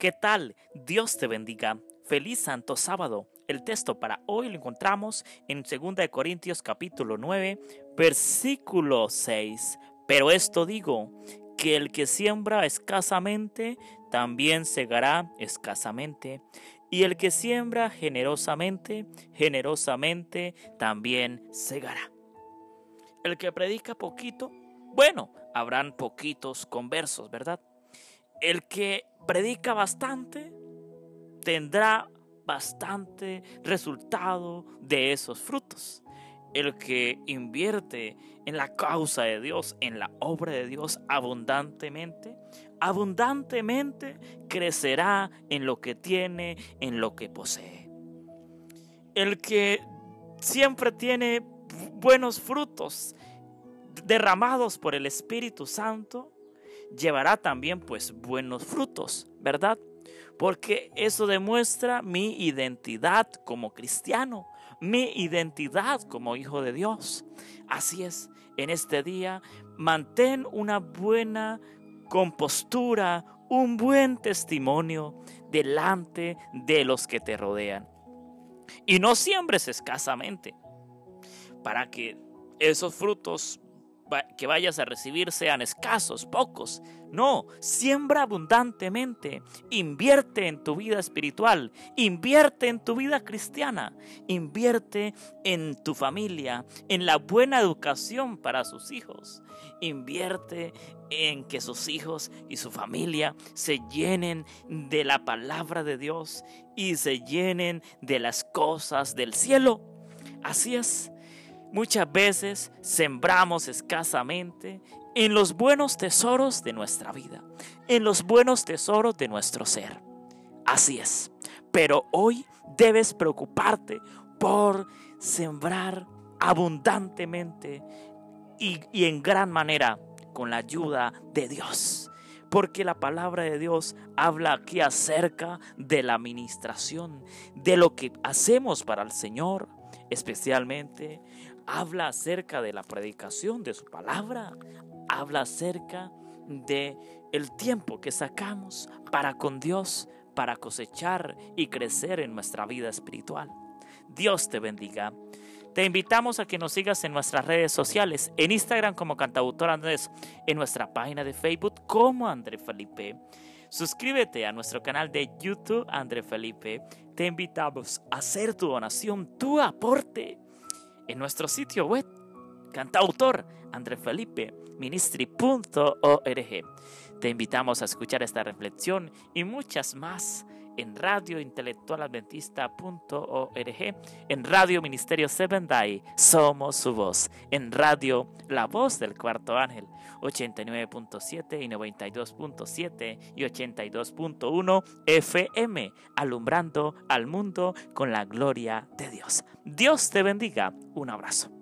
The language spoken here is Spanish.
¿Qué tal? Dios te bendiga. Feliz Santo Sábado. El texto para hoy lo encontramos en 2 Corintios capítulo 9, versículo 6. Pero esto digo, que el que siembra escasamente, también segará escasamente. Y el que siembra generosamente, generosamente también segará. El que predica poquito, bueno, habrán poquitos conversos, ¿verdad? El que predica bastante tendrá bastante resultado de esos frutos. El que invierte en la causa de Dios, en la obra de Dios abundantemente, abundantemente crecerá en lo que tiene, en lo que posee. El que siempre tiene buenos frutos derramados por el Espíritu Santo, llevará también pues buenos frutos, ¿verdad? Porque eso demuestra mi identidad como cristiano, mi identidad como hijo de Dios. Así es, en este día mantén una buena compostura, un buen testimonio delante de los que te rodean. Y no siembres escasamente para que esos frutos que vayas a recibir sean escasos, pocos. No, siembra abundantemente. Invierte en tu vida espiritual. Invierte en tu vida cristiana. Invierte en tu familia, en la buena educación para sus hijos. Invierte en que sus hijos y su familia se llenen de la palabra de Dios y se llenen de las cosas del cielo. Así es. Muchas veces sembramos escasamente en los buenos tesoros de nuestra vida, en los buenos tesoros de nuestro ser. Así es. Pero hoy debes preocuparte por sembrar abundantemente y, en gran manera con la ayuda de Dios. Porque la palabra de Dios habla aquí acerca de la administración, de lo que hacemos para el Señor, especialmente habla acerca de la predicación de su palabra, habla acerca de el tiempo que sacamos para con Dios, para cosechar y crecer en nuestra vida espiritual. Dios te bendiga. Te invitamos a que nos sigas en nuestras redes sociales, en Instagram como Cantautor Andrés, en nuestra página de Facebook como André Felipe. Suscríbete a nuestro canal de YouTube André Felipe. Te invitamos a hacer tu donación, tu aporte en nuestro sitio web cantautor André Felipe. Te invitamos a escuchar esta reflexión y muchas más en radiointelectualadventista.org, en Radio Ministerio Seven Day, somos su voz, en Radio La Voz del Cuarto Ángel, 89.7 y 92.7 y 82.1 FM, alumbrando al mundo con la gloria de Dios. Dios te bendiga. Un abrazo.